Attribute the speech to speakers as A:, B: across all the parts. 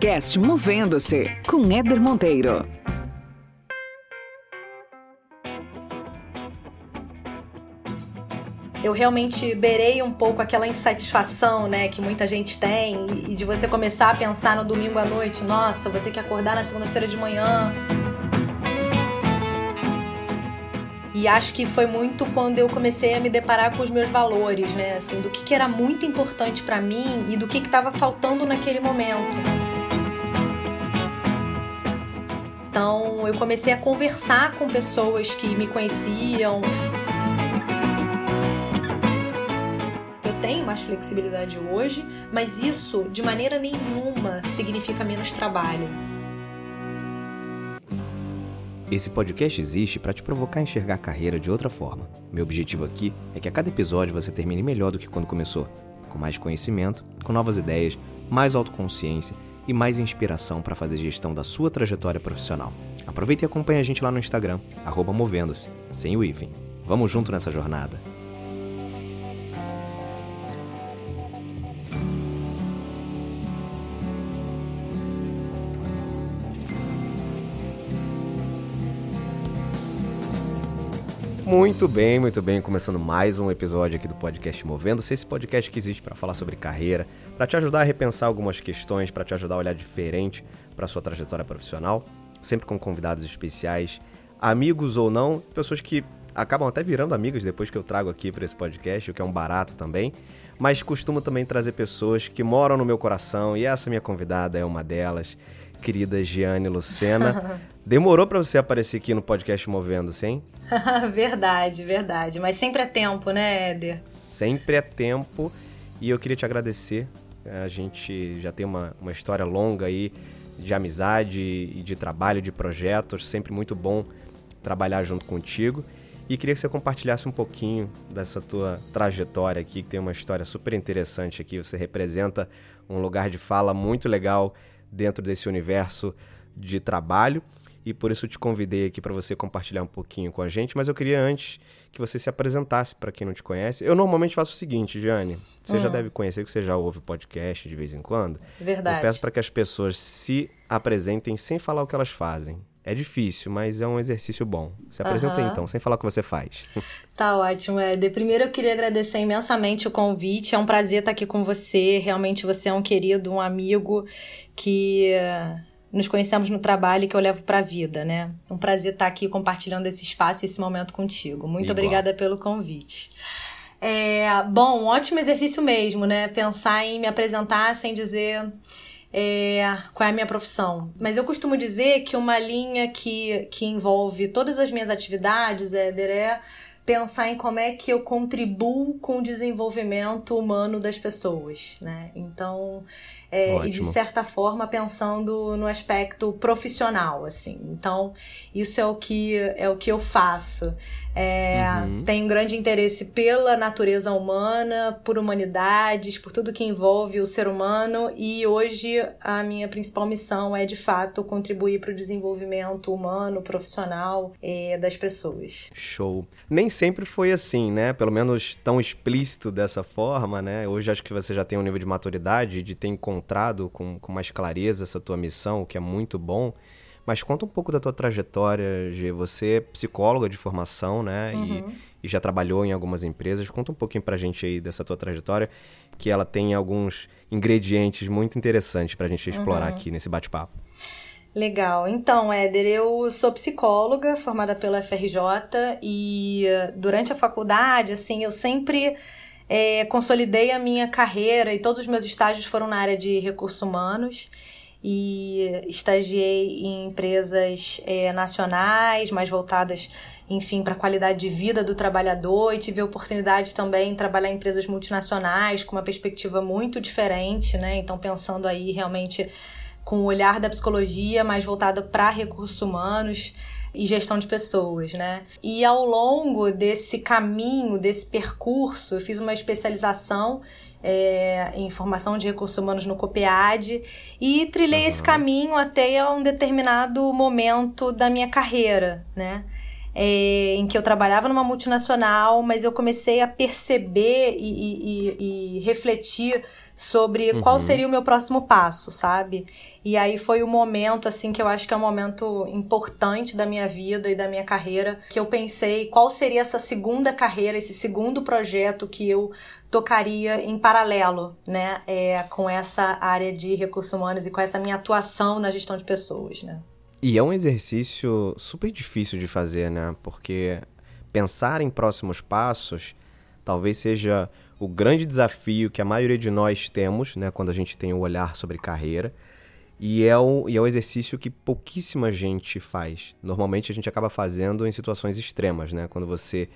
A: podcast Movendo-se com Éder Monteiro.
B: eu realmente beirei um pouco aquela insatisfação, né, que muita gente tem, e, de você começar a pensar no domingo à noite, nossa, vou ter que acordar na segunda-feira de manhã. E acho que foi muito quando eu comecei a me deparar com os meus valores, né, assim, do que, que era muito importante para mim e do que estava faltando naquele momento. Então, eu comecei a conversar com pessoas que me conheciam, tenho mais flexibilidade hoje, mas isso de maneira nenhuma significa menos trabalho.
C: Esse podcast existe para te provocar a enxergar a carreira de outra forma. Meu objetivo aqui é que a cada episódio você termine melhor do que quando começou, com mais conhecimento, com novas ideias, mais autoconsciência e mais inspiração para fazer gestão da sua trajetória profissional. Aproveite e acompanhe a gente lá no Instagram, movendo-se, sem o hífen. Vamos junto nessa jornada. Muito bem, muito bem. Começando mais um episódio aqui do podcast Movendo-se. Esse podcast que existe para falar sobre carreira, para te ajudar a repensar algumas questões, para te ajudar a olhar diferente para sua trajetória profissional, sempre com convidados especiais, amigos ou não, pessoas que acabam até virando amigas depois que eu trago aqui para esse podcast, o que é um barato também. Mas costumo também trazer pessoas que moram no meu coração e essa minha convidada é uma delas, querida Giane Lucena. Demorou para você aparecer aqui no podcast Movendo-se, hein?
B: verdade, verdade. Mas sempre é tempo, né, Éder?
C: Sempre é tempo. E eu queria te agradecer. A gente já tem uma, uma história longa aí de amizade e de trabalho, de projetos. Sempre muito bom trabalhar junto contigo. E queria que você compartilhasse um pouquinho dessa tua trajetória aqui, que tem uma história super interessante aqui. Você representa um lugar de fala muito legal dentro desse universo de trabalho e por isso te convidei aqui para você compartilhar um pouquinho com a gente, mas eu queria antes que você se apresentasse para quem não te conhece. Eu normalmente faço o seguinte, Jane, você hum. já deve conhecer que você já ouve podcast de vez em quando.
B: Verdade.
C: Eu peço para que as pessoas se apresentem sem falar o que elas fazem. É difícil, mas é um exercício bom. Se apresenta uhum. então, sem falar o que você faz.
B: Tá ótimo, Éder. Primeiro eu queria agradecer imensamente o convite. É um prazer estar aqui com você. Realmente você é um querido, um amigo que nos conhecemos no trabalho e que eu levo para a vida, né? É um prazer estar aqui compartilhando esse espaço e esse momento contigo. Muito Igual. obrigada pelo convite. É, bom, ótimo exercício mesmo, né? Pensar em me apresentar sem dizer é, qual é a minha profissão. Mas eu costumo dizer que uma linha que, que envolve todas as minhas atividades, Éder, é pensar em como é que eu contribuo com o desenvolvimento humano das pessoas, né? Então, é, e de certa forma pensando no aspecto profissional, assim. Então, isso é o que é o que eu faço. É, uhum. Tenho um grande interesse pela natureza humana, por humanidades, por tudo que envolve o ser humano e hoje a minha principal missão é de fato contribuir para o desenvolvimento humano, profissional é, das pessoas.
C: Show. Nem sempre foi assim, né? Pelo menos tão explícito dessa forma, né? Hoje acho que você já tem um nível de maturidade de ter encontrado com, com mais clareza essa tua missão, o que é muito bom. Mas conta um pouco da tua trajetória, G. Você é psicóloga de formação, né? Uhum. E, e, já trabalhou em algumas empresas. Conta um pouquinho pra gente aí dessa tua trajetória, que ela tem alguns ingredientes muito interessantes pra gente explorar uhum. aqui nesse bate-papo.
B: Legal. Então, Éder, eu sou psicóloga, formada pela FRJ, e eh, durante a faculdade, assim, eu sempre é, consolidei a minha carreira e todos os meus estágios foram na área de recursos humanos e estagiei em empresas é, nacionais, mais voltadas, enfim, para a qualidade de vida do trabalhador e tive a oportunidade também de trabalhar em empresas multinacionais com uma perspectiva muito diferente, né? Então, pensando aí realmente com o olhar da psicologia mais voltada para recursos humanos e gestão de pessoas, né? E ao longo desse caminho, desse percurso, eu fiz uma especialização é, em formação de recursos humanos no COPEAD e trilhei uhum. esse caminho até um determinado momento da minha carreira, né? é, em que eu trabalhava numa multinacional, mas eu comecei a perceber e, e, e refletir sobre uhum. qual seria o meu próximo passo, sabe? E aí foi o momento, assim, que eu acho que é um momento importante da minha vida e da minha carreira, que eu pensei qual seria essa segunda carreira, esse segundo projeto que eu tocaria em paralelo, né, é, com essa área de recursos humanos e com essa minha atuação na gestão de pessoas, né?
C: E é um exercício super difícil de fazer, né? Porque pensar em próximos passos talvez seja o grande desafio que a maioria de nós temos, né, quando a gente tem o um olhar sobre carreira. E é, um, e é um exercício que pouquíssima gente faz. Normalmente a gente acaba fazendo em situações extremas, né? Quando você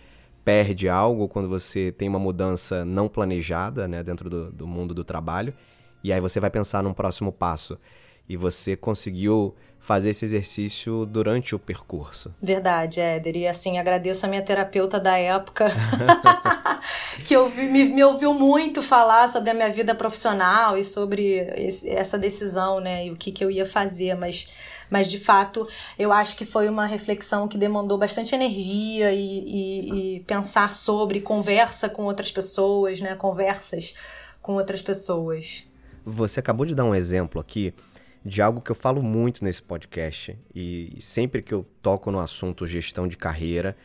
C: perde algo, quando você tem uma mudança não planejada né, dentro do, do mundo do trabalho, e aí você vai pensar num próximo passo. E você conseguiu fazer esse exercício durante o percurso.
B: Verdade, Éder. E assim, agradeço a minha terapeuta da época, que ouvi, me, me, ouviu muito falar sobre a minha vida profissional e sobre esse, essa decisão, né? E o que, que eu ia fazer, mas. Mas de fato, eu acho que foi uma reflexão que demandou bastante energia e, e, e pensar sobre conversa com outras pessoas, né? Conversas com outras pessoas.
C: Você acabou de dar um exemplo aqui de algo que eu falo muito nesse podcast. E sempre que eu toco no assunto gestão de carreira,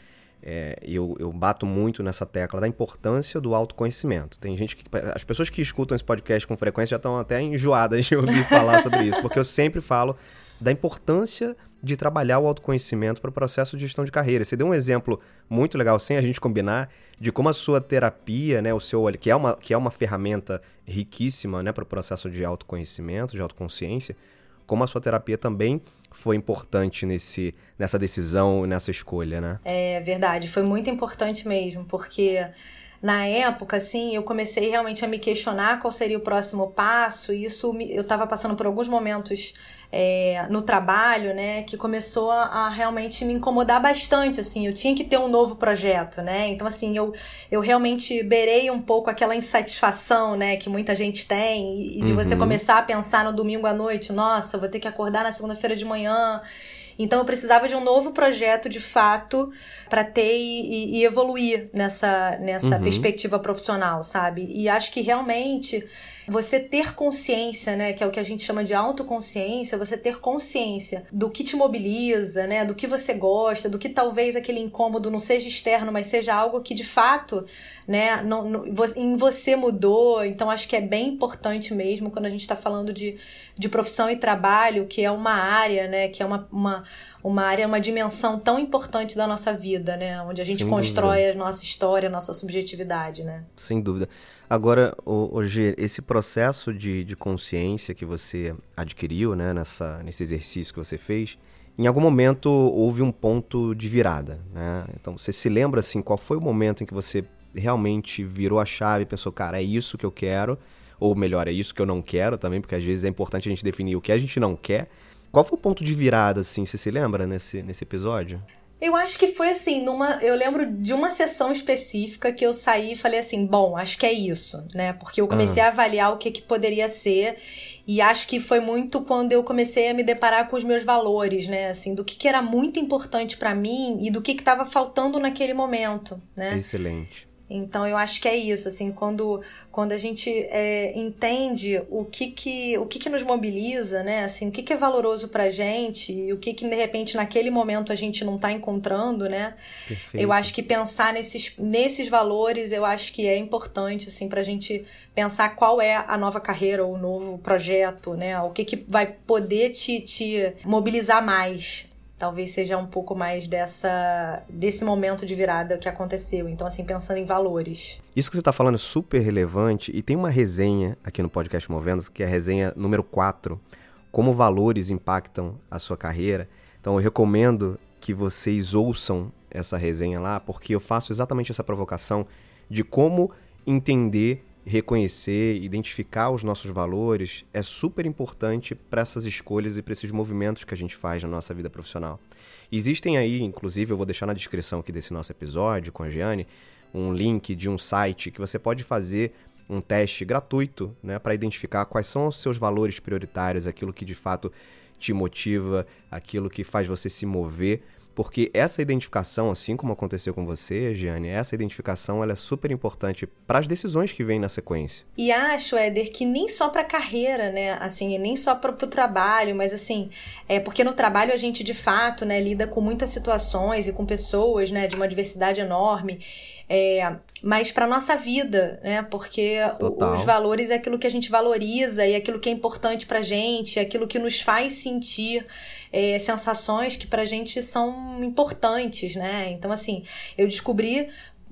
C: é, eu, eu bato muito nessa tecla da importância do autoconhecimento. Tem gente que. As pessoas que escutam esse podcast com frequência já estão até enjoadas de ouvir falar sobre isso, porque eu sempre falo da importância de trabalhar o autoconhecimento para o processo de gestão de carreira. Você deu um exemplo muito legal, sem a gente combinar, de como a sua terapia, né, o seu que é uma, que é uma ferramenta riquíssima né, para o processo de autoconhecimento, de autoconsciência, como a sua terapia também foi importante nesse, nessa decisão, nessa escolha, né?
B: É verdade, foi muito importante mesmo, porque na época, assim, eu comecei realmente a me questionar qual seria o próximo passo, e isso eu estava passando por alguns momentos é, no trabalho, né, que começou a, a, realmente me incomodar bastante, assim, eu tinha que ter um novo projeto, né, então, assim, eu, eu realmente berei um pouco aquela insatisfação, né, que muita gente tem, e, e de uhum. você começar a pensar no domingo à noite, nossa, vou ter que acordar na segunda-feira de manhã, então eu precisava de um novo projeto de fato para ter e, e, evoluir nessa, nessa uhum. perspectiva profissional, sabe? E acho que realmente você ter consciência, né, que é o que a gente chama de autoconsciência, você ter consciência do que te mobiliza, né, do que você gosta, do que talvez aquele incômodo não seja externo, mas seja algo que de fato, né, não, não, em você mudou. Então acho que é bem importante mesmo quando a gente está falando de, de profissão e trabalho, que é uma área, né, que é uma, uma, uma área, uma dimensão tão importante da nossa vida, né, onde a gente Sem constrói dúvida. a nossa história, a nossa subjetividade, né.
C: Sem dúvida. Agora, hoje esse processo de, de consciência que você adquiriu, né, nessa, nesse exercício que você fez, em algum momento houve um ponto de virada, né? Então, você se lembra, assim, qual foi o momento em que você realmente virou a chave e pensou, cara, é isso que eu quero, ou melhor, é isso que eu não quero também, porque às vezes é importante a gente definir o que a gente não quer. Qual foi o ponto de virada, assim, você se lembra nesse, nesse episódio?
B: Eu acho que foi assim, numa. Eu lembro de uma sessão específica que eu saí e falei assim, bom, acho que é isso, né? Porque eu comecei uhum. a avaliar o que, que poderia ser. E acho que foi muito quando eu comecei a me deparar com os meus valores, né? Assim, do que, que era muito importante para mim e do que estava faltando naquele momento, né?
C: Excelente.
B: Então eu acho que é isso, assim, quando, quando a gente é, entende o que que, o que que nos mobiliza, né, assim, o que que é valoroso pra gente e o que que de repente naquele momento a gente não tá encontrando, né, Perfeito. eu acho que pensar nesses, nesses valores eu acho que é importante, assim, pra gente pensar qual é a nova carreira ou o novo projeto, né, o que que vai poder te, te mobilizar mais, talvez seja um pouco mais dessa desse momento de virada que aconteceu. Então, assim, pensando em valores.
C: Isso que você está falando é super relevante e tem uma resenha aqui no podcast Movendo, que é a resenha número 4, como valores impactam a sua carreira. Então, eu recomendo que vocês ouçam essa resenha lá, porque eu faço exatamente essa provocação de como entender reconhecer, identificar os nossos valores é super importante para essas escolhas e para esses movimentos que a gente faz na nossa vida profissional. Existem aí, inclusive, eu vou deixar na descrição aqui desse nosso episódio com a Giane, um link de um site que você pode fazer um teste gratuito né, para identificar quais são os seus valores prioritários, aquilo que de fato te motiva, aquilo que faz você se mover porque essa identificação, assim como aconteceu com você, Giane, essa identificação ela é super importante para as decisões que vêm na sequência.
B: E acho, Éder, que nem só para carreira, né? Assim, nem só para o trabalho, mas assim, é porque no trabalho a gente de fato, né, lida com muitas situações e com pessoas, né, de uma diversidade enorme. É, mas para nossa vida, né? Porque Total. os valores é aquilo que a gente valoriza e aquilo que é importante pra gente, é aquilo que nos faz sentir é, sensações que pra gente são importantes, né? Então, assim, eu descobri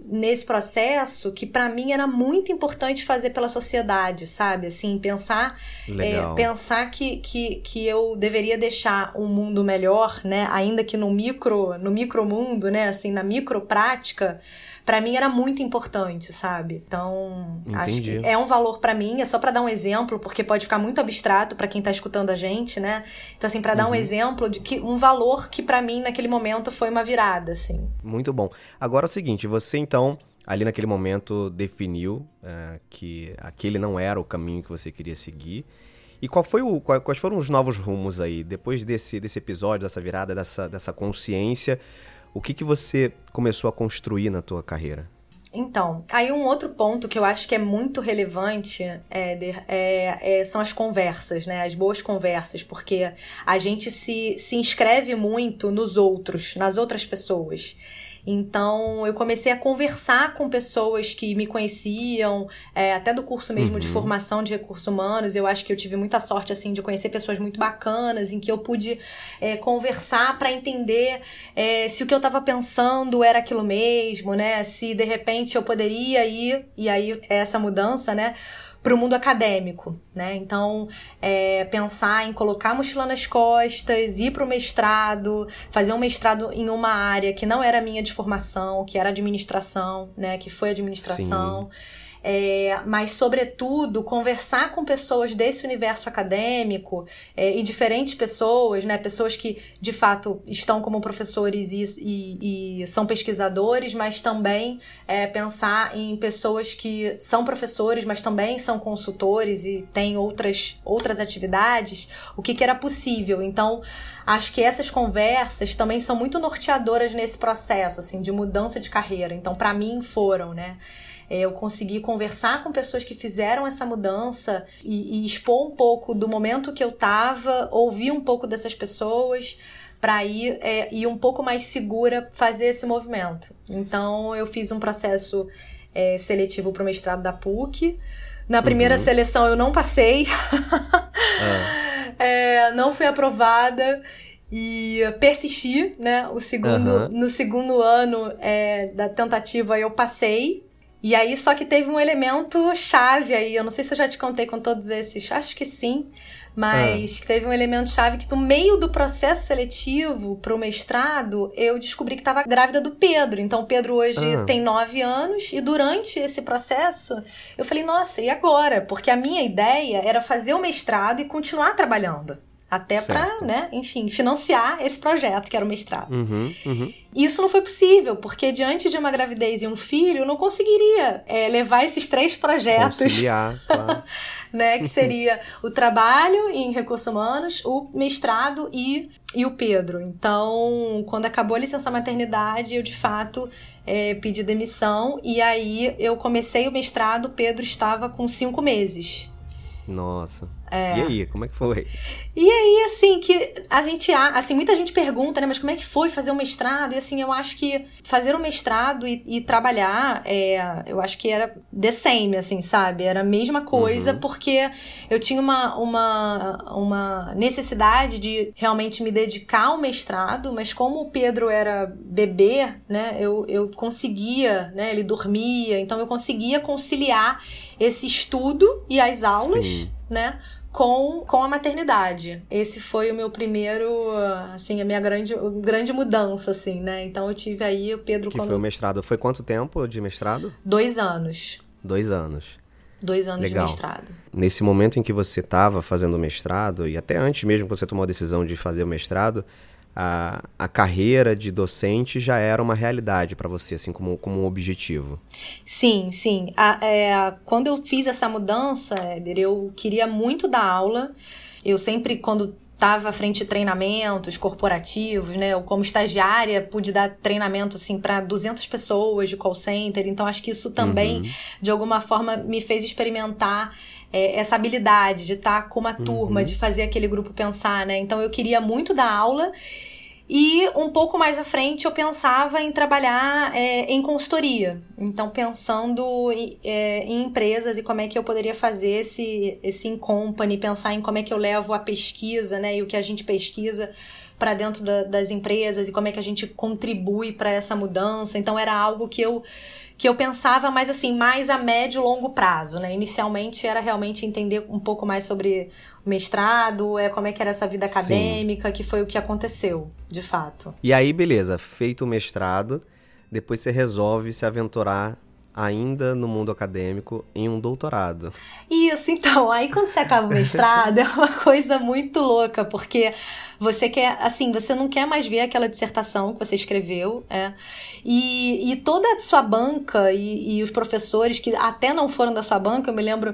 B: nesse processo que para mim era muito importante fazer pela sociedade, sabe? Assim, pensar é, pensar que, que, que eu deveria deixar um mundo melhor, né? Ainda que no micro no micro mundo, né? Assim, na micro prática, para mim era muito importante, sabe? Então, Entendi. acho que é um valor para mim, é só para dar um exemplo, porque pode ficar muito abstrato para quem tá escutando a gente, né? Então, assim, para dar uhum. um exemplo de que um valor que para mim naquele momento foi uma virada, assim.
C: Muito bom. Agora é o seguinte, você então ali naquele momento definiu uh, que aquele não era o caminho que você queria seguir. E qual foi o, quais foram os novos rumos aí depois desse, desse episódio, dessa virada, dessa, dessa consciência? O que, que você começou a construir na tua carreira?
B: Então, aí um outro ponto que eu acho que é muito relevante Éder, é, é, são as conversas, né? As boas conversas, porque a gente se, se inscreve muito nos outros, nas outras pessoas. Então, eu comecei a conversar com pessoas que me conheciam, é, até do curso mesmo uhum. de formação de recursos humanos. Eu acho que eu tive muita sorte, assim, de conhecer pessoas muito bacanas, em que eu pude é, conversar para entender é, se o que eu estava pensando era aquilo mesmo, né? Se de repente eu poderia ir, e aí essa mudança, né? Para o mundo acadêmico, né? Então, é, pensar em colocar a mochila nas costas, ir para o mestrado, fazer um mestrado em uma área que não era minha de formação, que era administração, né? Que foi administração. Sim é, mas, sobretudo, conversar com pessoas desse universo acadêmico é, e diferentes pessoas, né, pessoas que de fato estão como professores e, e, e são pesquisadores, mas também é, pensar em pessoas que são professores, mas também são consultores e têm outras, outras atividades, o que, que era possível. Então, acho que essas conversas também são muito norteadoras nesse processo assim de mudança de carreira. Então, para mim, foram, né? É, eu consegui conversar com pessoas que fizeram essa mudança e, e expor um pouco do momento que eu estava, ouvir um pouco dessas pessoas para ir, é, ir um pouco mais segura fazer esse movimento. Então eu fiz um processo é, seletivo para o mestrado da PUC. Na primeira uhum. seleção eu não passei, é. não fui aprovada e persisti, né? O segundo, uhum. No segundo ano é, da tentativa eu passei, e aí, só que teve um elemento chave aí. Eu não sei se eu já te contei com todos esses, acho que sim. Mas ah. teve um elemento chave que no meio do processo seletivo para o mestrado, eu descobri que estava grávida do Pedro. Então, o Pedro hoje ah. tem nove anos e durante esse processo, eu falei, nossa, e agora? Porque a minha ideia era fazer o mestrado e continuar trabalhando. Até para, né, enfim, financiar esse projeto, que era o mestrado.
C: Uhum, uhum.
B: Isso não foi possível, porque diante de uma gravidez e um filho, eu não conseguiria é, levar esses três projetos.
C: Conciliar, claro.
B: né, que seria o trabalho em recursos humanos, o mestrado e, e o Pedro. Então, quando acabou a licença maternidade, eu de fato é, pedi demissão e aí eu comecei o mestrado, o Pedro estava com cinco meses.
C: Nossa. É. E aí, como é que foi?
B: E aí, assim, que a gente, assim, muita gente pergunta, né, mas como é que foi fazer um mestrado? E assim, eu acho que fazer um mestrado e, e trabalhar, é, eu acho que era the same, assim, sabe? Era a mesma coisa, uhum. porque eu tinha uma, uma, uma necessidade de realmente me dedicar ao mestrado, mas como o Pedro era bebê, né, eu, eu conseguia, né, ele dormia, então eu conseguia conciliar esse estudo e as aulas, Sim. né? Com, com a maternidade. Esse foi o meu primeiro, assim, a minha grande, grande mudança, assim, né? Então eu tive aí o Pedro
C: que
B: quando...
C: foi o mestrado. Foi quanto tempo de mestrado?
B: Dois anos.
C: Dois anos.
B: Dois anos
C: Legal.
B: de mestrado.
C: Nesse momento em que você estava fazendo o mestrado, e até antes mesmo que você tomou a decisão de fazer o mestrado, a, a carreira de docente já era uma realidade para você, assim, como, como um objetivo?
B: Sim, sim. A, é, quando eu fiz essa mudança, Éder, eu queria muito dar aula. Eu sempre, quando estava à frente de treinamentos corporativos, né? Eu, como estagiária, pude dar treinamento assim para 200 pessoas de call center. Então, acho que isso também, uhum. de alguma forma, me fez experimentar é, essa habilidade de estar tá com uma turma, uhum. de fazer aquele grupo pensar, né? Então, eu queria muito dar aula. E um pouco mais à frente eu pensava em trabalhar é, em consultoria. Então, pensando é, em empresas e como é que eu poderia fazer esse, esse in-company, pensar em como é que eu levo a pesquisa, né? E o que a gente pesquisa para dentro da, das empresas e como é que a gente contribui para essa mudança. Então, era algo que eu que eu pensava mais assim, mais a médio e longo prazo, né? Inicialmente era realmente entender um pouco mais sobre o mestrado, é como é que era essa vida acadêmica, Sim. que foi o que aconteceu, de fato.
C: E aí, beleza, feito o mestrado, depois você resolve se aventurar ainda no mundo acadêmico em um doutorado.
B: Isso, então, aí quando você acaba o mestrado é uma coisa muito louca, porque você quer, assim, você não quer mais ver aquela dissertação que você escreveu, é, e, e toda a sua banca e, e os professores que até não foram da sua banca, eu me lembro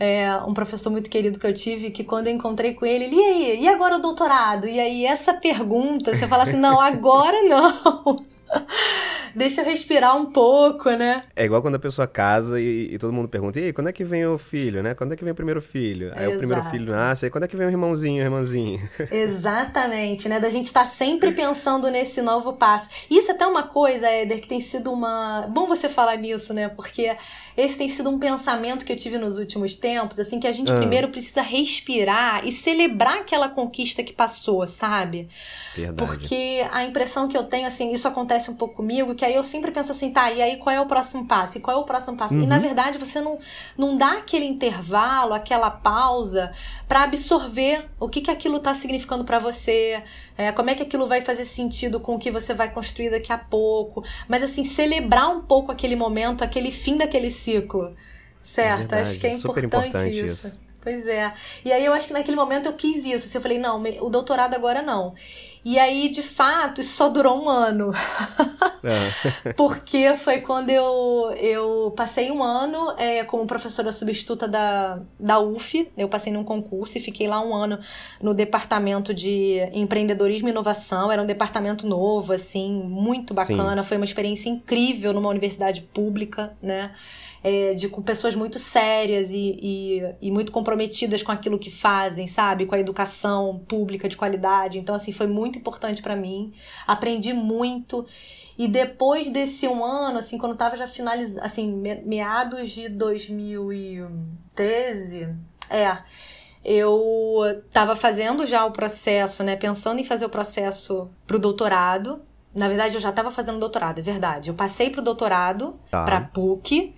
B: é, um professor muito querido que eu tive, que quando eu encontrei com ele, ele, e aí, e agora o doutorado? E aí essa pergunta, você fala assim, não, agora não. Deixa eu respirar um pouco, né?
C: É igual quando a pessoa casa e, e, todo mundo pergunta: e aí, quando é que vem o filho, né? Quando é que vem o primeiro filho? Aí Exato. o primeiro filho nasce, aí quando é que vem o irmãozinho, o irmãzinho?
B: Exatamente, né? Da gente estar tá sempre pensando nesse novo passo. Isso é até uma coisa, Éder, que tem sido uma. Bom você falar nisso, né? Porque esse tem sido um pensamento que eu tive nos últimos tempos, assim, que a gente ah. primeiro precisa respirar e celebrar aquela conquista que passou, sabe?
C: Verdade.
B: Porque a impressão que eu tenho, assim, isso acontece um pouco comigo, que aí eu sempre penso assim, tá, e aí qual é o próximo passo? E qual é o próximo passo? Uhum. E na uhum. verdade você não, não dá aquele intervalo, aquela pausa para absorver o que, que aquilo tá significando para você, é, como é que aquilo vai fazer sentido com o que você vai construir daqui a pouco. Mas assim, celebrar um pouco aquele momento, aquele fim daquele ciclo. Certo? É Acho que é importante, importante isso. isso. Pois é. E aí eu acho que naquele momento eu quis isso. Assim, eu falei, não, o doutorado agora não. E aí, de fato, isso só durou um ano. É. Porque foi quando eu, eu passei um ano é, como professora substituta da, da UF. Eu passei num concurso e fiquei lá um ano no departamento de empreendedorismo e inovação. Era um departamento novo, assim, muito bacana. Sim. Foi uma experiência incrível numa universidade pública, né? É, de com pessoas muito sérias e, e, e, muito comprometidas com aquilo que fazem, sabe? Com a educação pública de qualidade. Então, assim, foi muito importante para mim. Aprendi muito. E depois desse um ano, assim, quando tava já finalizando, assim, meados de 2013, é, eu tava fazendo já o processo, né, pensando em fazer o processo pro doutorado. Na verdade, eu já estava fazendo doutorado, é verdade. Eu passei pro doutorado, tá. pra PUC,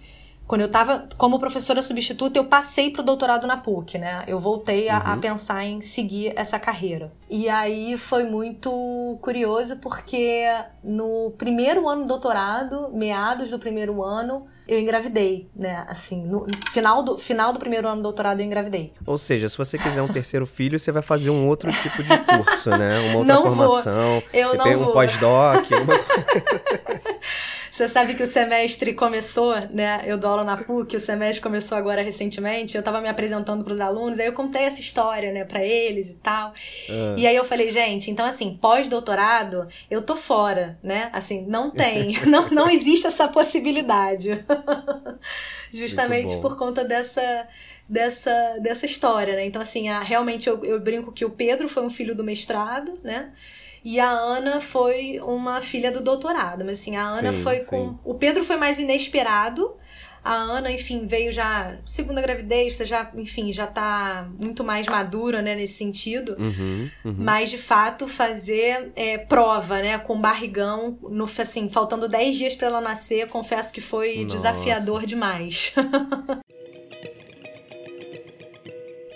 B: quando eu estava como professora substituta, eu passei para o doutorado na PUC, né? Eu voltei a, uhum. a, pensar em seguir essa carreira. E aí foi muito curioso porque no primeiro ano do doutorado, meados do primeiro ano, eu engravidei, né? Assim, no final do, final do primeiro ano do doutorado eu engravidei.
C: Ou seja, se você quiser um terceiro filho, você vai fazer um outro tipo de curso, né? Uma outra não formação. Vou.
B: Eu não
C: um pós-doc. Uma...
B: Você sabe que o semestre começou, né? Eu dou aula na PUC, o semestre começou agora recentemente. Eu tava me apresentando para os alunos, aí eu contei essa história, né, para eles e tal. Ah. E aí eu falei, gente, então assim, pós-doutorado, eu tô fora, né? Assim, não tem, não, não existe essa possibilidade. Justamente por conta dessa dessa, dessa história, né? Então, assim, a, realmente eu, eu brinco que o Pedro foi um filho do mestrado, né? E a Ana foi uma filha do doutorado. Mas assim, a Ana sim, foi com. Sim. O Pedro foi mais inesperado. A Ana, enfim, veio já segunda gravidez, você já, enfim, já tá muito mais madura, né, nesse sentido.
C: Uhum, uhum.
B: Mas, de fato, fazer é, prova, né, com barrigão, no, assim, faltando 10 dias para ela nascer, confesso que foi Nossa. desafiador demais.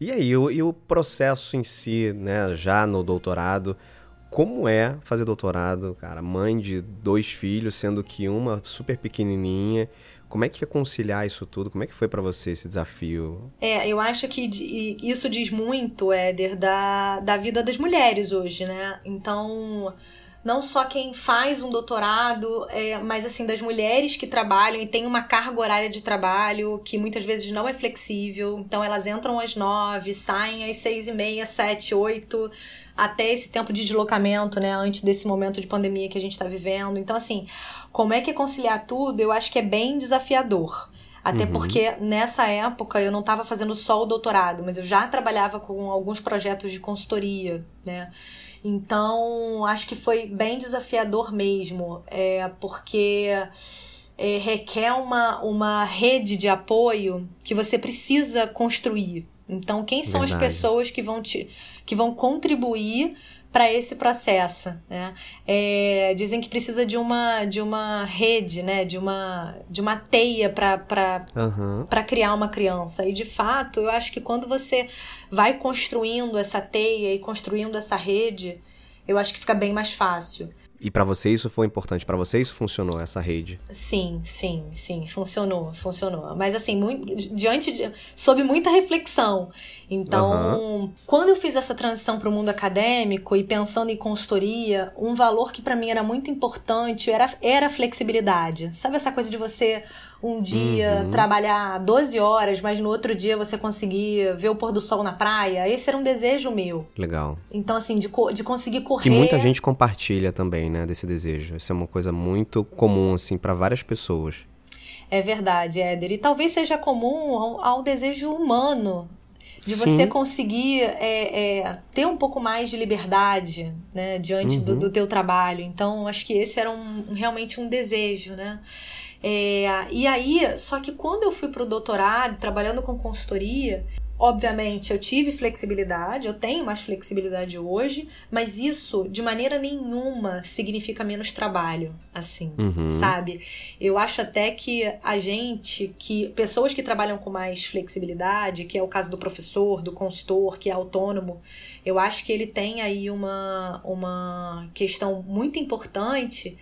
C: E aí, o, e o processo em si, né, já no doutorado, como é fazer doutorado, cara? Mãe de dois filhos, sendo que uma super pequenininha. Como é que é conciliar isso tudo? Como é que foi para você esse desafio?
B: É, eu acho que isso diz muito, Éder, da, da vida das mulheres hoje, né? Então, não só quem faz um doutorado, é, mas assim, das mulheres que trabalham e tem uma carga horária de trabalho que muitas vezes não é flexível. Então elas entram às nove, saem às seis e meia, sete, oito, até esse tempo de deslocamento, né? Antes desse momento de pandemia que a gente está vivendo. Então, assim, como é que é conciliar tudo? Eu acho que é bem desafiador. Até uhum. porque nessa época eu não estava fazendo só o doutorado, mas eu já trabalhava com alguns projetos de consultoria, né? Então, acho que foi bem desafiador mesmo, é, porque é, requer uma, uma rede de apoio que você precisa construir. Então, quem são Verdade. as pessoas que vão, te, que vão contribuir para esse processo, né? É, dizem que precisa de uma de uma rede, né? De uma de uma teia para uhum. para criar uma criança. E de fato, eu acho que quando você vai construindo essa teia e construindo essa rede, eu acho que fica bem mais fácil.
C: E para você isso foi importante? Para você isso funcionou, essa rede?
B: Sim, sim, sim, funcionou, funcionou. Mas assim, muito, diante de. sob muita reflexão. Então, uhum. quando eu fiz essa transição para o mundo acadêmico e pensando em consultoria, um valor que para mim era muito importante era, era a flexibilidade. Sabe essa coisa de você um dia uhum. trabalhar 12 horas, mas no outro dia você conseguir ver o pôr do sol na praia. Esse era um desejo meu.
C: Legal.
B: Então, assim, de, de conseguir correr.
C: Que muita gente compartilha também, né, desse desejo. Isso é uma coisa muito comum, assim, para várias pessoas.
B: É verdade, Éder. E talvez seja comum ao, ao desejo humano de Sim. você conseguir é, é, ter um pouco mais de liberdade né, diante uhum. do, do teu trabalho. Então, acho que esse era um, realmente um desejo, né? É, e aí, só que quando eu fui para o doutorado, trabalhando com consultoria, obviamente eu tive flexibilidade, eu tenho mais flexibilidade hoje, mas isso de maneira nenhuma significa menos trabalho, assim, uhum. sabe? Eu acho até que a gente, que pessoas que trabalham com mais flexibilidade, que é o caso do professor, do consultor, que é autônomo, eu acho que ele tem aí uma, uma questão muito importante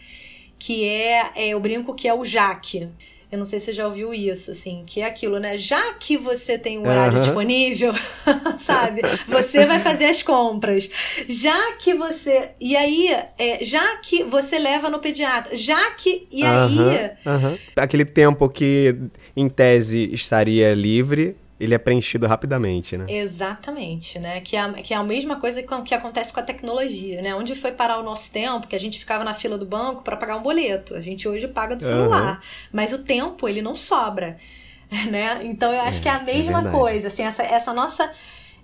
B: que é, é eu brinco que é o Jaque. Eu não sei se você já ouviu isso, assim, que é aquilo, né? Já que você tem um horário uhum. disponível, sabe? Você vai fazer as compras. Já que você. E aí, é, já que você leva no pediatra. Já que. E uhum. aí.
C: Uhum. Aquele tempo que, em tese, estaria livre ele é preenchido rapidamente, né?
B: Exatamente, né? Que é, que é a mesma coisa que, que acontece com a tecnologia, né? Onde foi parar o nosso tempo, que a gente ficava na fila do banco para pagar um boleto. A gente hoje paga do celular. Uhum. Mas o tempo, ele não sobra, né? Então eu acho é, que é a é mesma é coisa, assim, essa, essa, nossa,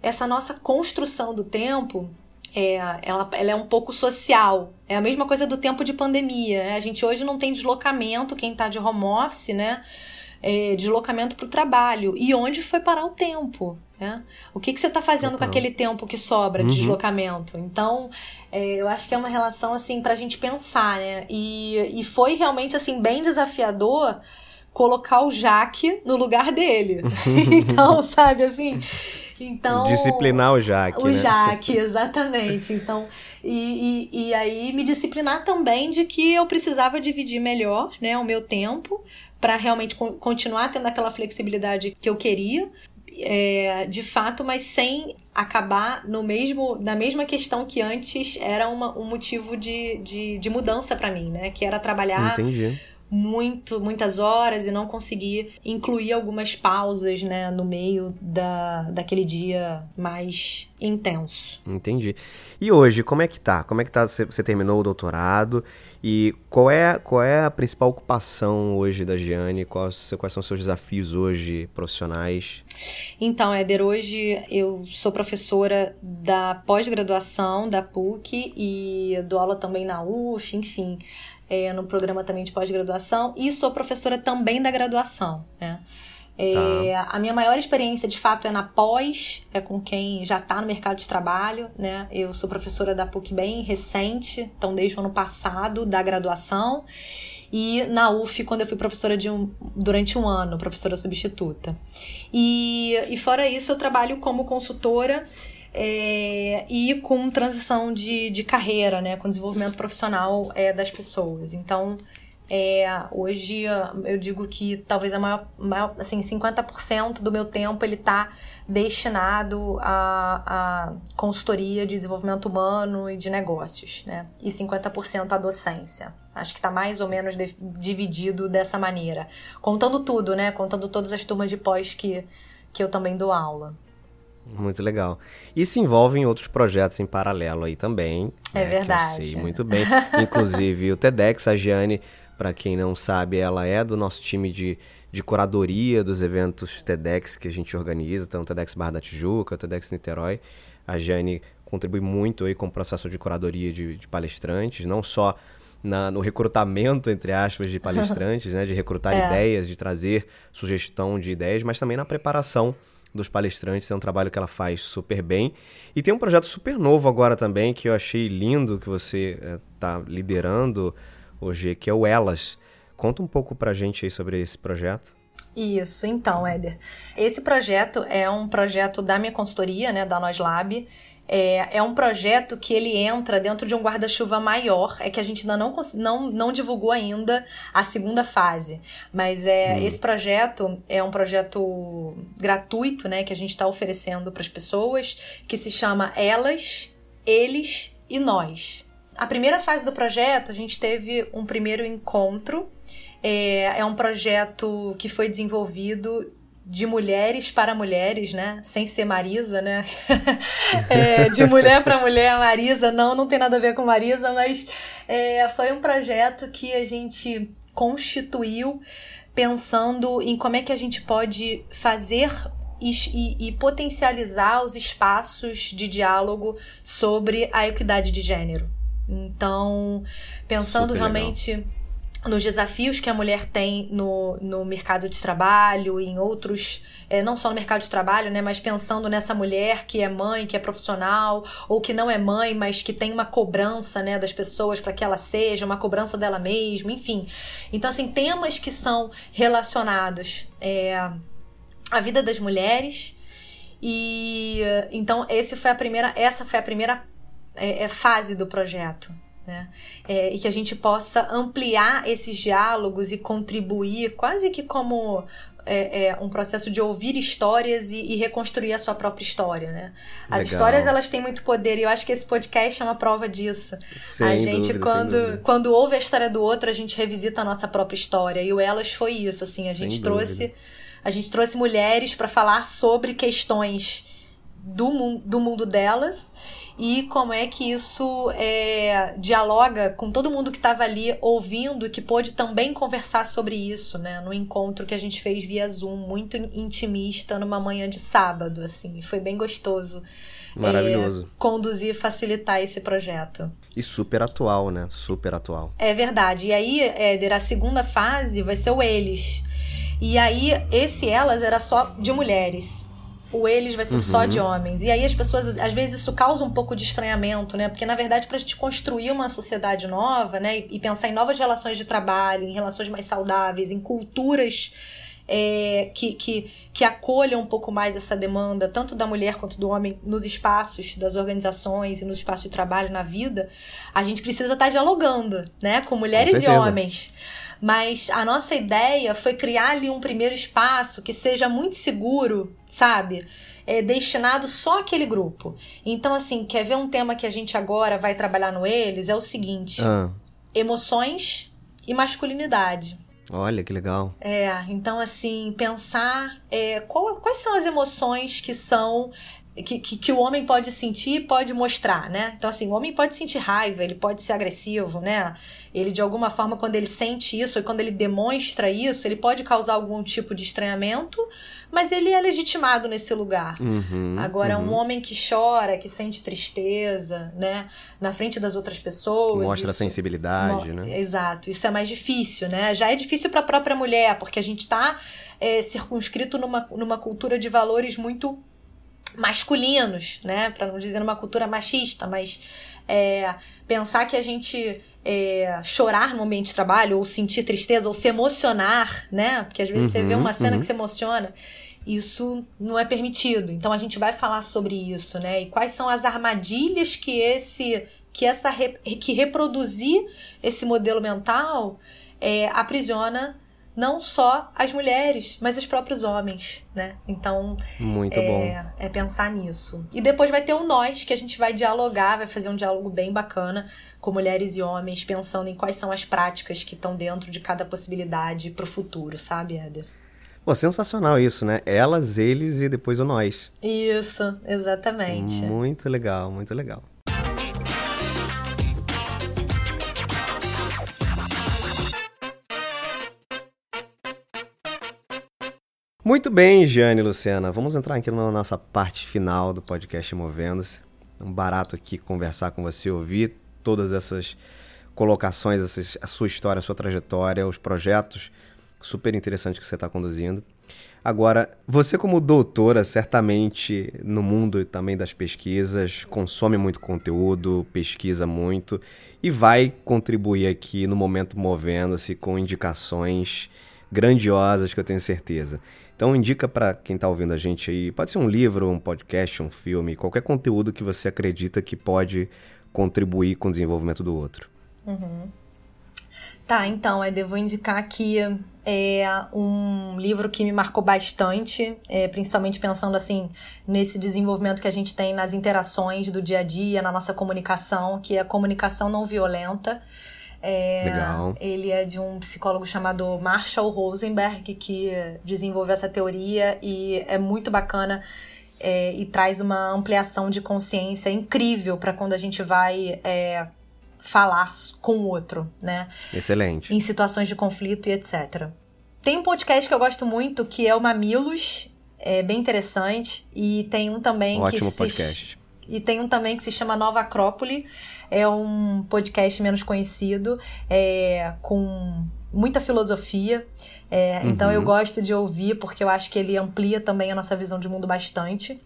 B: essa nossa construção do tempo, é, ela, ela é um pouco social. É a mesma coisa do tempo de pandemia. Né? A gente hoje não tem deslocamento, quem tá de home office, né? É, deslocamento para o trabalho. E onde foi parar o tempo? Né? O que, que você está fazendo Total. com aquele tempo que sobra de uhum. deslocamento? Então, é, eu acho que é uma relação assim para a gente pensar, né? E, e foi realmente assim bem desafiador colocar o Jaque no lugar dele. então, sabe assim. Então,
C: disciplinar o Jaque.
B: O
C: né?
B: Jaque, exatamente. Então, e, e, e, aí me disciplinar também de que eu precisava dividir melhor né, o meu tempo para realmente continuar tendo aquela flexibilidade que eu queria, é, de fato, mas sem acabar no mesmo na mesma questão que antes era uma, um motivo de, de, de mudança para mim, né? Que era trabalhar
C: Entendi
B: muito, muitas horas e não conseguir incluir algumas pausas, né, no meio da, daquele dia mais intenso.
C: Entendi. E hoje, como é que tá? Como é que tá? Você, você terminou o doutorado e qual é, qual é a principal ocupação hoje da Giane? Quais, quais são os seus desafios hoje profissionais?
B: Então, Éder, hoje eu sou professora da pós-graduação da PUC e dou aula também na UF, enfim é, no programa também de pós-graduação e sou professora também da graduação, né? É, tá. A minha maior experiência, de fato, é na pós, é com quem já está no mercado de trabalho, né? Eu sou professora da PUC bem recente, então desde o ano passado, da graduação, e na UF, quando eu fui professora de um, durante um ano, professora substituta. E, e fora isso, eu trabalho como consultora é, e com transição de, de carreira, né, com desenvolvimento profissional é, das pessoas. Então, é, hoje eu digo que talvez a maior, maior assim, 50% do meu tempo ele está destinado à, à consultoria de desenvolvimento humano e de negócios, né? E 50% à docência. Acho que está mais ou menos de, dividido dessa maneira. Contando tudo, né? Contando todas as turmas de pós que, que eu também dou aula.
C: Muito legal. E se envolve em outros projetos em paralelo aí também.
B: É né, verdade.
C: eu sei muito bem. Inclusive o TEDx, a Giane para quem não sabe, ela é do nosso time de, de curadoria dos eventos TEDx que a gente organiza, então TEDx Barra da Tijuca, TEDx Niterói. A Jane contribui muito aí com o processo de curadoria de, de palestrantes, não só na, no recrutamento, entre aspas, de palestrantes, né, de recrutar é. ideias, de trazer sugestão de ideias, mas também na preparação dos palestrantes. É um trabalho que ela faz super bem. E tem um projeto super novo agora também, que eu achei lindo, que você está eh, liderando, hoje, que é o Elas. Conta um pouco pra gente aí sobre esse projeto.
B: Isso, então, Éder. Esse projeto é um projeto da minha consultoria, né, da Nós Lab. É, é um projeto que ele entra dentro de um guarda-chuva maior, é que a gente ainda não, não, não divulgou ainda a segunda fase. Mas é hum. esse projeto é um projeto gratuito, né, que a gente está oferecendo para as pessoas, que se chama Elas, Eles e Nós. A primeira fase do projeto, a gente teve um primeiro encontro. É, é um projeto que foi desenvolvido de mulheres para mulheres, né? Sem ser Marisa, né? é, de mulher para mulher, Marisa. Não, não tem nada a ver com Marisa, mas é, foi um projeto que a gente constituiu pensando em como é que a gente pode fazer e, e, e potencializar os espaços de diálogo sobre a equidade de gênero. Então, pensando Super realmente legal. nos desafios que a mulher tem no, no mercado de trabalho, em outros, é, não só no mercado de trabalho, né, mas pensando nessa mulher que é mãe, que é profissional, ou que não é mãe, mas que tem uma cobrança né, das pessoas para que ela seja, uma cobrança dela mesma, enfim. Então, assim, temas que são relacionados é, à vida das mulheres. E então esse foi a primeira, essa foi a primeira é, é fase do projeto. Né? É, e que a gente possa ampliar esses diálogos e contribuir quase que como é, é, um processo de ouvir histórias e, e, reconstruir a sua própria história, né? As Legal. histórias elas têm muito poder e eu acho que esse podcast é uma prova disso. Sem a gente dúvida, quando quando ouve a história do outro a gente revisita a nossa própria história e o elas foi isso assim a gente sem trouxe dúvida. a gente trouxe mulheres para falar sobre questões do, do mundo delas e como é que isso é, dialoga com todo mundo que estava ali ouvindo, que pôde também conversar sobre isso, né? No encontro que a gente fez via Zoom, muito intimista, numa manhã de sábado, assim. Foi bem gostoso.
C: Maravilhoso.
B: É, conduzir e facilitar esse projeto.
C: E super atual, né? Super atual.
B: É verdade. E aí, Éder, a segunda fase vai ser o eles. E aí, esse elas era só de mulheres o eles vai ser uhum. só de homens. E aí as pessoas, às vezes, isso causa um pouco de estranhamento, né? Porque, na verdade, para a gente construir uma sociedade nova, né? E pensar em novas relações de trabalho, em relações mais saudáveis, em culturas é, que, que, que acolham um pouco mais essa demanda, tanto da mulher quanto do homem, nos espaços das organizações e nos espaços de trabalho na vida, a gente precisa estar tá dialogando, né? Com mulheres com e homens. Mas a nossa ideia foi criar ali um primeiro espaço que seja muito seguro, sabe? É, destinado só àquele grupo. Então, assim, quer ver um tema que a gente agora vai trabalhar no Eles? É o seguinte: ah. emoções e masculinidade.
C: Olha que legal.
B: É, então assim, pensar é, qual, quais são as emoções que são que, que, que, o homem pode sentir pode mostrar, né? Então, assim, o homem pode sentir raiva, ele pode ser agressivo, né? Ele, de alguma forma, quando ele sente isso e quando ele demonstra isso, ele pode causar algum tipo de estranhamento, mas ele é legitimado nesse lugar. Uhum, Agora, uhum. um homem que chora, que sente tristeza, né? Na frente das outras pessoas.
C: Mostra isso, sensibilidade, isso, né?
B: Exato. Isso é mais difícil, né? Já é difícil para a própria mulher, porque a gente está é, circunscrito numa, numa cultura de valores muito masculinos, né? Para não dizer uma cultura machista, mas é, pensar que a gente é, chorar no ambiente de trabalho, ou sentir tristeza, ou se emocionar, né? Porque às vezes uhum, você vê uhum, uma cena uhum. que se emociona. isso não é permitido. Então a gente vai falar sobre isso, né? E quais são as armadilhas que esse que essa que reproduzir esse modelo mental é, aprisiona não só as mulheres, mas os próprios homens, né? Então,
C: muito
B: é,
C: bom.
B: É pensar nisso. E depois vai ter o nós, que a gente vai dialogar, vai fazer um diálogo bem bacana com mulheres e homens, pensando em quais são as práticas que estão dentro de cada possibilidade para o futuro, sabe, Éder?
C: Pô, sensacional isso, né? Elas, eles e depois o nós.
B: Isso, exatamente.
C: Muito legal, muito legal. Muito bem, Jane e Luciana. Vamos entrar aqui na nossa parte final do podcast Movendo-se. É um barato aqui conversar com você, ouvir todas essas colocações, essas, a sua história, a sua trajetória, os projetos super interessantes que você está conduzindo. Agora, você como doutora, certamente no mundo também das pesquisas, consome muito conteúdo, pesquisa muito e vai contribuir aqui no momento movendo-se com indicações grandiosas que eu tenho certeza. Então indica para quem está ouvindo a gente aí, pode ser um livro, um podcast, um filme, qualquer conteúdo que você acredita que pode contribuir com o desenvolvimento do outro.
B: Uhum. Tá, então, eu vou indicar aqui é, um livro que me marcou bastante, é, principalmente pensando assim nesse desenvolvimento que a gente tem nas interações do dia a dia, na nossa comunicação, que é a comunicação não violenta. É,
C: Legal.
B: Ele é de um psicólogo chamado Marshall Rosenberg, que desenvolveu essa teoria e é muito bacana é, e traz uma ampliação de consciência incrível para quando a gente vai é, falar com o outro, né?
C: Excelente.
B: Em situações de conflito e etc. Tem um podcast que eu gosto muito que é o Mamilos, é bem interessante, e tem um também
C: Ótimo
B: que
C: podcast.
B: se e tem um também que se chama Nova Acrópole. É um podcast menos conhecido, é, com muita filosofia. É, uhum. Então eu uhum. gosto de ouvir porque eu acho que ele amplia também a nossa visão de mundo bastante.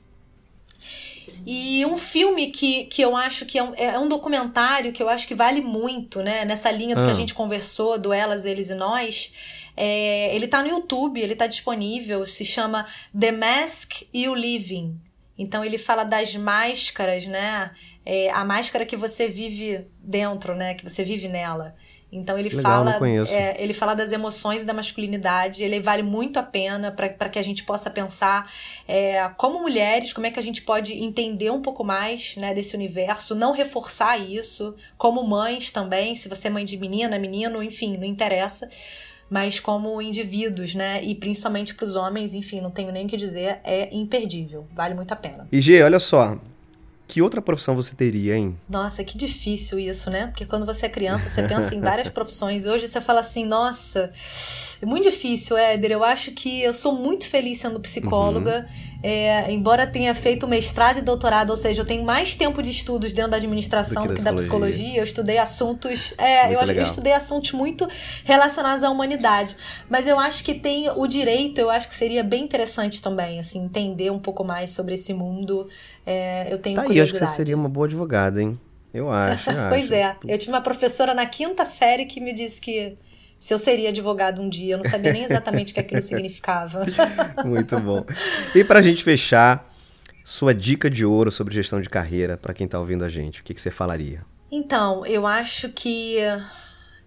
B: E um filme que, que eu acho que é um, é um documentário que eu acho que vale muito, né? Nessa linha do ah. que a ah. gente conversou, do Elas, Eles e Nós. É, ele tá no YouTube, ele tá disponível, se chama The Mask e o Living. Então ele fala das máscaras, né? É, a máscara que você vive dentro, né? Que você vive nela. Então ele
C: Legal,
B: fala, é, ele fala das emoções e da masculinidade. Ele vale muito a pena para que a gente possa pensar é, como mulheres, como é que a gente pode entender um pouco mais né, desse universo, não reforçar isso, como mães também, se você é mãe de menina, menino, enfim, não interessa mas como indivíduos, né? E principalmente para os homens, enfim, não tenho nem o que dizer, é imperdível, vale muito a pena.
C: E G, olha só, que outra profissão você teria, hein?
B: Nossa, que difícil isso, né? Porque quando você é criança, você pensa em várias profissões. Hoje você fala assim, nossa, é muito difícil, Éder. Eu acho que eu sou muito feliz sendo psicóloga. Uhum. É, embora tenha feito mestrado e doutorado, ou seja, eu tenho mais tempo de estudos dentro da administração do que, do que da psicologia. Eu estudei assuntos. É, eu, eu, estudei assuntos muito relacionados à humanidade. Mas eu acho que tem o direito, eu acho que seria bem interessante também, assim, entender um pouco mais sobre esse mundo. É, eu tenho
C: tá
B: curiosidade.
C: Aí, acho que você seria uma boa advogada, hein? Eu acho. Eu
B: pois
C: acho.
B: é. Eu tive uma professora na quinta série que me disse que se eu seria advogado um dia. Eu não sabia nem exatamente o que aquilo significava.
C: Muito bom. E para a gente fechar, sua dica de ouro sobre gestão de carreira para quem está ouvindo a gente, o que, que você falaria?
B: Então, eu acho que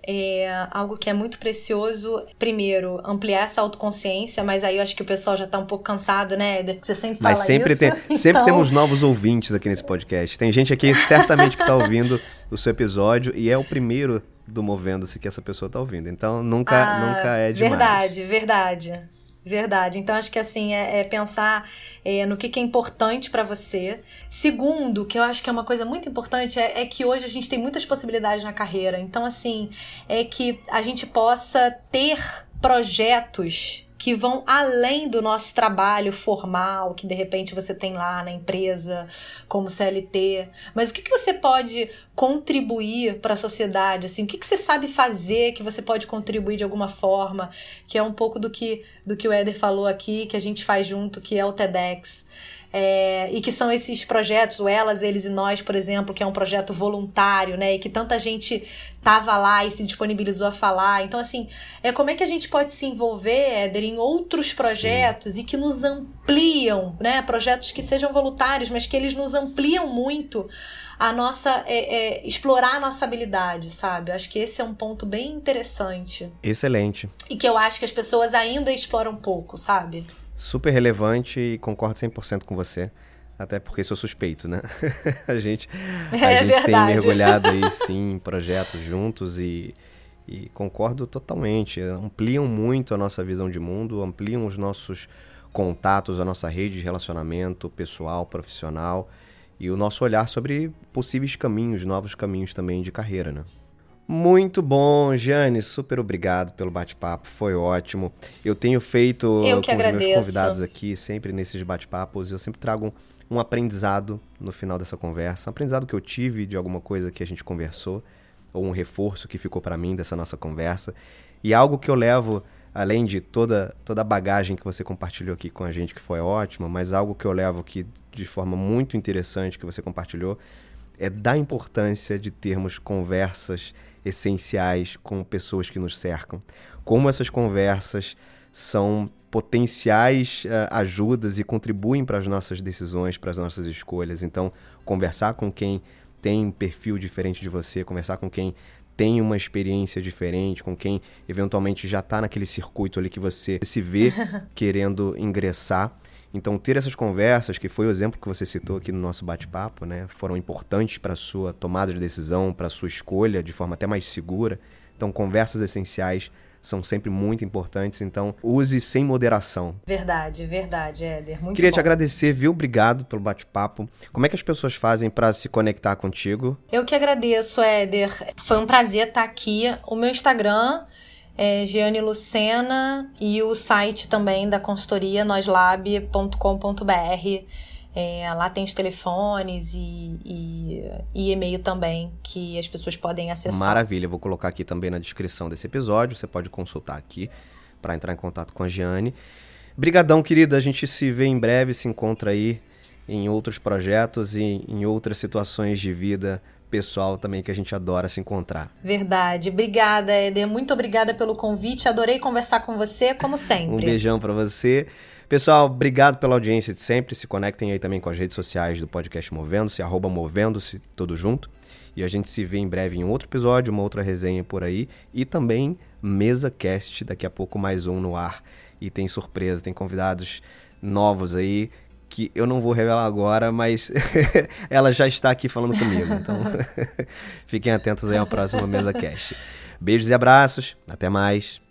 B: é algo que é muito precioso. Primeiro, ampliar essa autoconsciência, mas aí eu acho que o pessoal já tá um pouco cansado, né, Eder? Você sempre fala
C: mas sempre
B: isso.
C: Tem, então... Sempre temos novos ouvintes aqui nesse podcast. Tem gente aqui certamente que tá ouvindo o seu episódio e é o primeiro do Movendo-se que essa pessoa tá ouvindo. Então nunca, ah, nunca é demais.
B: Verdade, verdade. Verdade. Então, acho que assim, é, é pensar é, no que, que, é importante para você. Segundo, que eu acho que é uma coisa muito importante, é, é, que hoje a gente tem muitas possibilidades na carreira. Então, assim, é que a gente possa ter projetos que vão além do nosso trabalho formal, que de repente você tem lá na empresa como CLT. Mas o que, que você pode contribuir para a sociedade? Assim, o que, que você sabe fazer que você pode contribuir de alguma forma? Que é um pouco do que, do que o Éder falou aqui, que a gente faz junto, que é o TEDx. É, e que são esses projetos, o Elas, Eles e Nós, por exemplo, que é um projeto voluntário, né? E que tanta gente tava lá e se disponibilizou a falar. Então, assim, é como é que a gente pode se envolver, Éder, em outros projetos Sim. e que nos ampliam, né? Projetos que sejam voluntários, mas que eles nos ampliam muito a nossa. É, é, explorar a nossa habilidade, sabe? Acho que esse é um ponto bem interessante.
C: Excelente.
B: E que eu acho que as pessoas ainda exploram pouco, sabe?
C: Super relevante e concordo 100% com você. Até porque sou suspeito, né? a gente, a é gente tem mergulhado aí, sim, em projetos juntos e, e concordo totalmente. Ampliam muito a nossa visão de mundo, ampliam os nossos contatos, a nossa rede de relacionamento pessoal, profissional e o nosso olhar sobre possíveis caminhos, novos caminhos também de carreira, né? Muito bom, Jane, super obrigado pelo bate-papo, foi ótimo. Eu tenho feito
B: eu com
C: agradeço.
B: os meus
C: convidados aqui, sempre nesses bate-papos, eu sempre trago um aprendizado no final dessa conversa, um aprendizado que eu tive de alguma coisa que a gente conversou, ou um reforço que ficou para mim dessa nossa conversa, e algo que eu levo, além de toda, toda a bagagem que você compartilhou aqui com a gente, que foi ótima, mas algo que eu levo aqui de forma muito interessante que você compartilhou, é da importância de termos conversas essenciais com pessoas que nos cercam. Como essas conversas são potenciais uh, ajudas e contribuem para as nossas decisões, para as nossas escolhas. Então, conversar com quem tem um perfil diferente de você, conversar com quem tem uma experiência diferente, com quem eventualmente já está naquele circuito ali que você se vê querendo ingressar, então, ter essas conversas, que foi o exemplo que você citou aqui no nosso bate-papo, né, foram importantes para a sua tomada de decisão, para a sua escolha de forma até mais segura. Então, conversas essenciais são sempre muito importantes, então use sem moderação.
B: Verdade, verdade, Éder. Muito
C: Queria
B: bom.
C: te agradecer, viu? Obrigado pelo bate-papo. Como é que as pessoas fazem para se conectar contigo?
B: Eu que agradeço, Éder. Foi um prazer estar aqui. O meu Instagram é Giane Lucena e o site também da consultoria noslab.com.br. É, lá tem os telefones e, e, e, e-mail também que as pessoas podem acessar.
C: Maravilha, vou colocar aqui também na descrição desse episódio. Você pode consultar aqui para entrar em contato com a Giane. Brigadão, querida. A gente se vê em breve, se encontra aí em outros projetos e em outras situações de vida pessoal também que a gente adora se encontrar.
B: Verdade. Obrigada, Eder. Muito obrigada pelo convite. Adorei conversar com você, como sempre.
C: um beijão para você. Pessoal, obrigado pela audiência de sempre. Se conectem aí também com as redes sociais do podcast Movendo-se, arroba Movendo-se, tudo junto. E a gente se vê em breve em outro episódio, uma outra resenha por aí. E também Mesa Cast, daqui a pouco mais um no ar. E tem surpresa, tem convidados novos aí que eu não vou revelar agora, mas ela já está aqui falando comigo. Então, fiquem atentos aí ao próximo Mesa Cast. Beijos e abraços. Até mais.